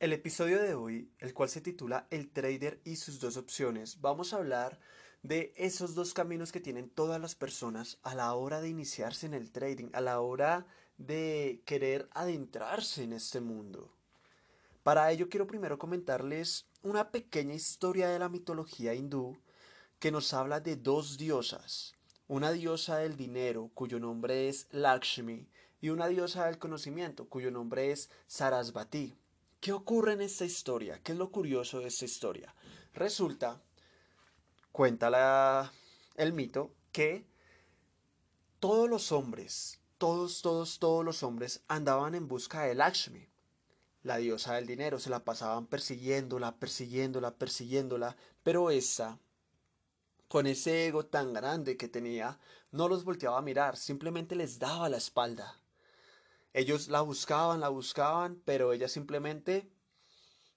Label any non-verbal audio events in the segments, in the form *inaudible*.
El episodio de hoy, el cual se titula El trader y sus dos opciones, vamos a hablar de esos dos caminos que tienen todas las personas a la hora de iniciarse en el trading, a la hora de querer adentrarse en este mundo. Para ello quiero primero comentarles una pequeña historia de la mitología hindú que nos habla de dos diosas, una diosa del dinero cuyo nombre es Lakshmi y una diosa del conocimiento cuyo nombre es Sarasvati. ¿Qué ocurre en esta historia? ¿Qué es lo curioso de esta historia? Resulta, cuenta el mito, que todos los hombres, todos, todos, todos los hombres andaban en busca de Lakshmi, la diosa del dinero, se la pasaban persiguiéndola, persiguiéndola, persiguiéndola, pero esa, con ese ego tan grande que tenía, no los volteaba a mirar, simplemente les daba la espalda. Ellos la buscaban, la buscaban, pero ella simplemente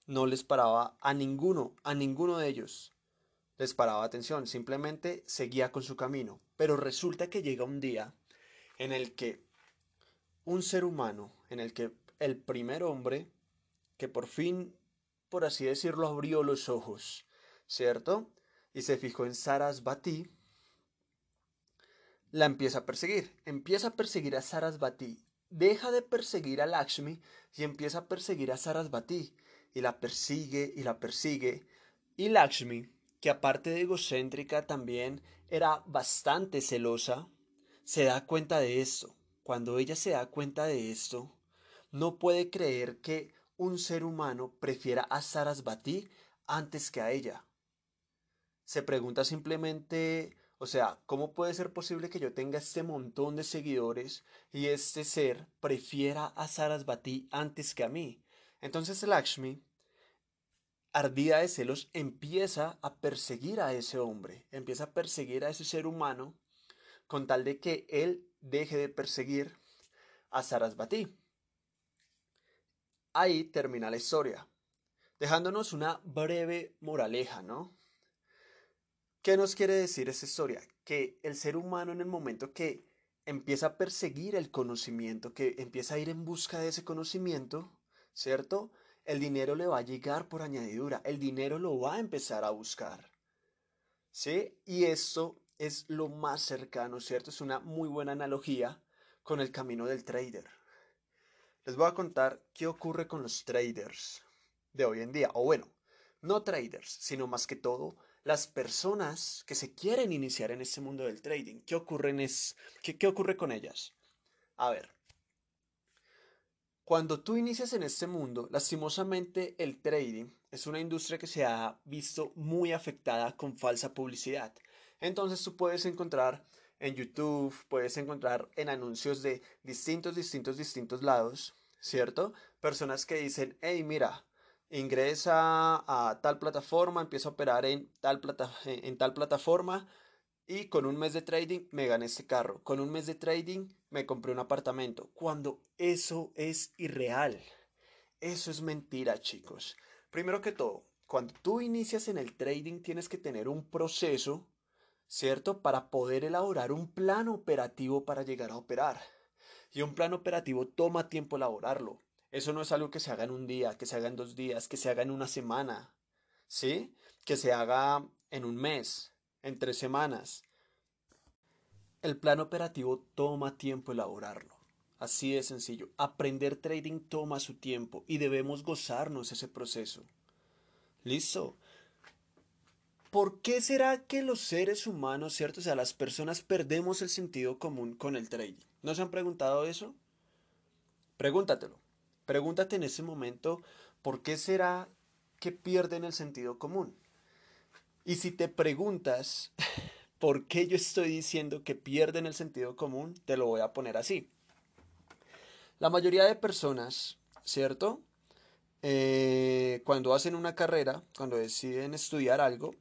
no les paraba a ninguno, a ninguno de ellos. Les paraba atención, simplemente seguía con su camino. Pero resulta que llega un día en el que un ser humano, en el que el primer hombre, que por fin, por así decirlo, abrió los ojos, ¿cierto? Y se fijó en Sarasvati, la empieza a perseguir. Empieza a perseguir a Sarasvati deja de perseguir a Lakshmi y empieza a perseguir a Sarasvati. Y la persigue y la persigue. Y Lakshmi, que aparte de egocéntrica también era bastante celosa, se da cuenta de esto. Cuando ella se da cuenta de esto, no puede creer que un ser humano prefiera a Sarasvati antes que a ella. Se pregunta simplemente o sea, ¿cómo puede ser posible que yo tenga este montón de seguidores y este ser prefiera a Sarasvati antes que a mí? Entonces Lakshmi, ardida de celos, empieza a perseguir a ese hombre, empieza a perseguir a ese ser humano con tal de que él deje de perseguir a Sarasvati. Ahí termina la historia, dejándonos una breve moraleja, ¿no? ¿Qué nos quiere decir esa historia? Que el ser humano en el momento que empieza a perseguir el conocimiento, que empieza a ir en busca de ese conocimiento, ¿cierto? El dinero le va a llegar por añadidura, el dinero lo va a empezar a buscar. ¿Sí? Y esto es lo más cercano, ¿cierto? Es una muy buena analogía con el camino del trader. Les voy a contar qué ocurre con los traders de hoy en día, o bueno, no traders, sino más que todo las personas que se quieren iniciar en este mundo del trading, ¿qué ocurre, es, qué, qué ocurre con ellas? A ver, cuando tú inicias en este mundo, lastimosamente el trading es una industria que se ha visto muy afectada con falsa publicidad. Entonces tú puedes encontrar en YouTube, puedes encontrar en anuncios de distintos, distintos, distintos lados, ¿cierto? Personas que dicen, hey, mira, ingresa a tal plataforma, empieza a operar en tal, plata, en tal plataforma y con un mes de trading me gané este carro. Con un mes de trading me compré un apartamento. Cuando eso es irreal. Eso es mentira, chicos. Primero que todo, cuando tú inicias en el trading tienes que tener un proceso, ¿cierto? Para poder elaborar un plan operativo para llegar a operar. Y un plan operativo toma tiempo elaborarlo. Eso no es algo que se haga en un día, que se haga en dos días, que se haga en una semana, ¿sí? Que se haga en un mes, en tres semanas. El plan operativo toma tiempo elaborarlo. Así de sencillo. Aprender trading toma su tiempo y debemos gozarnos ese proceso. ¿Listo? ¿Por qué será que los seres humanos, cierto? O sea, las personas perdemos el sentido común con el trading. ¿No se han preguntado eso? Pregúntatelo. Pregúntate en ese momento, ¿por qué será que pierden el sentido común? Y si te preguntas, *laughs* ¿por qué yo estoy diciendo que pierden el sentido común? Te lo voy a poner así. La mayoría de personas, ¿cierto? Eh, cuando hacen una carrera, cuando deciden estudiar algo,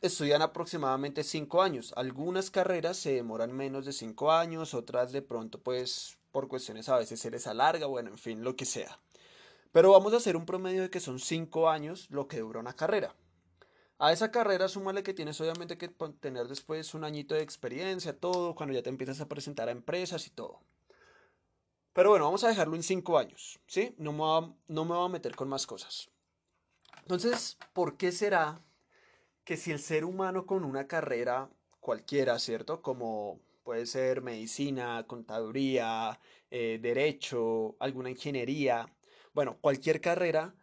estudian aproximadamente cinco años. Algunas carreras se demoran menos de cinco años, otras de pronto pues por cuestiones a veces se les alarga, bueno, en fin, lo que sea. Pero vamos a hacer un promedio de que son 5 años lo que dura una carrera. A esa carrera súmale que tienes obviamente que tener después un añito de experiencia, todo, cuando ya te empiezas a presentar a empresas y todo. Pero bueno, vamos a dejarlo en cinco años, ¿sí? No me, va, no me voy a meter con más cosas. Entonces, ¿por qué será que si el ser humano con una carrera cualquiera, ¿cierto? Como puede ser medicina, contaduría, eh, derecho, alguna ingeniería, bueno, cualquier carrera,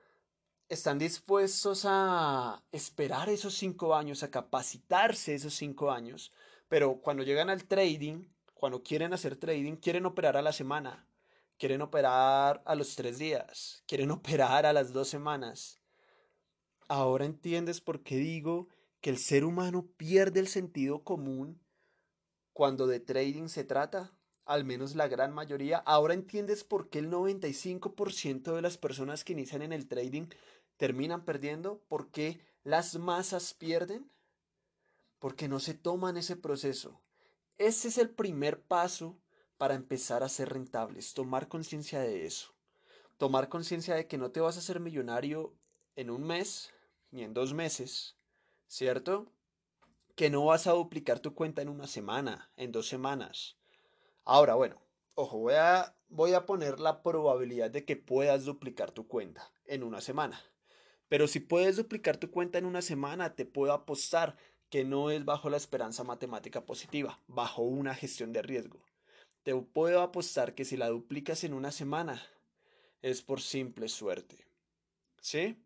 están dispuestos a esperar esos cinco años, a capacitarse esos cinco años, pero cuando llegan al trading, cuando quieren hacer trading, quieren operar a la semana, quieren operar a los tres días, quieren *laughs* operar a las dos semanas. Ahora entiendes por qué digo que el ser humano pierde el sentido común cuando de trading se trata, al menos la gran mayoría. Ahora entiendes por qué el 95% de las personas que inician en el trading terminan perdiendo, por qué las masas pierden, porque no se toman ese proceso. Ese es el primer paso para empezar a ser rentables, tomar conciencia de eso. Tomar conciencia de que no te vas a ser millonario en un mes ni en dos meses, ¿cierto? Que no vas a duplicar tu cuenta en una semana, en dos semanas. Ahora, bueno, ojo, voy a, voy a poner la probabilidad de que puedas duplicar tu cuenta en una semana. Pero si puedes duplicar tu cuenta en una semana, te puedo apostar que no es bajo la esperanza matemática positiva, bajo una gestión de riesgo. Te puedo apostar que si la duplicas en una semana, es por simple suerte. ¿Sí?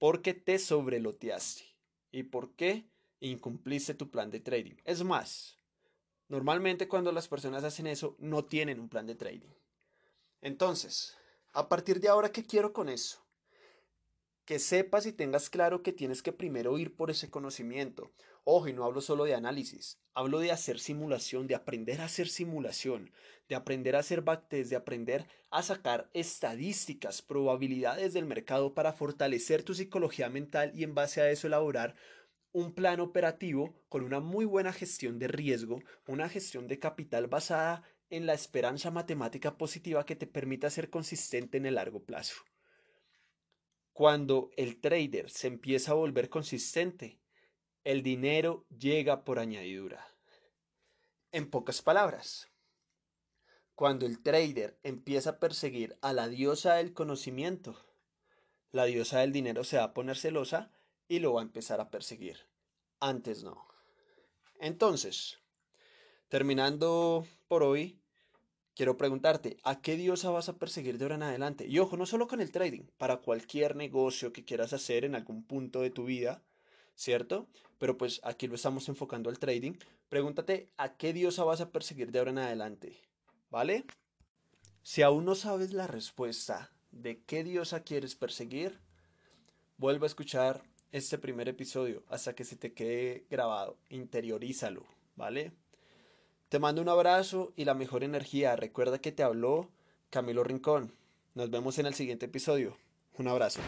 Porque te sobreloteaste. ¿Y por qué incumpliste tu plan de trading? Es más, normalmente cuando las personas hacen eso, no tienen un plan de trading. Entonces, a partir de ahora, ¿qué quiero con eso? que sepas y tengas claro que tienes que primero ir por ese conocimiento. Ojo, y no hablo solo de análisis, hablo de hacer simulación, de aprender a hacer simulación, de aprender a hacer backtest, de aprender a sacar estadísticas, probabilidades del mercado para fortalecer tu psicología mental y en base a eso elaborar un plan operativo con una muy buena gestión de riesgo, una gestión de capital basada en la esperanza matemática positiva que te permita ser consistente en el largo plazo. Cuando el trader se empieza a volver consistente, el dinero llega por añadidura. En pocas palabras, cuando el trader empieza a perseguir a la diosa del conocimiento, la diosa del dinero se va a poner celosa y lo va a empezar a perseguir. Antes no. Entonces, terminando por hoy, quiero preguntarte, ¿a qué diosa vas a perseguir de ahora en adelante? Y ojo, no solo con el trading, para cualquier negocio que quieras hacer en algún punto de tu vida, ¿cierto? Pero pues aquí lo estamos enfocando al trading. Pregúntate, ¿a qué diosa vas a perseguir de ahora en adelante? ¿Vale? Si aún no sabes la respuesta de qué diosa quieres perseguir, vuelve a escuchar este primer episodio hasta que se te quede grabado. Interiorízalo, ¿vale? Te mando un abrazo y la mejor energía. Recuerda que te habló Camilo Rincón. Nos vemos en el siguiente episodio. Un abrazo.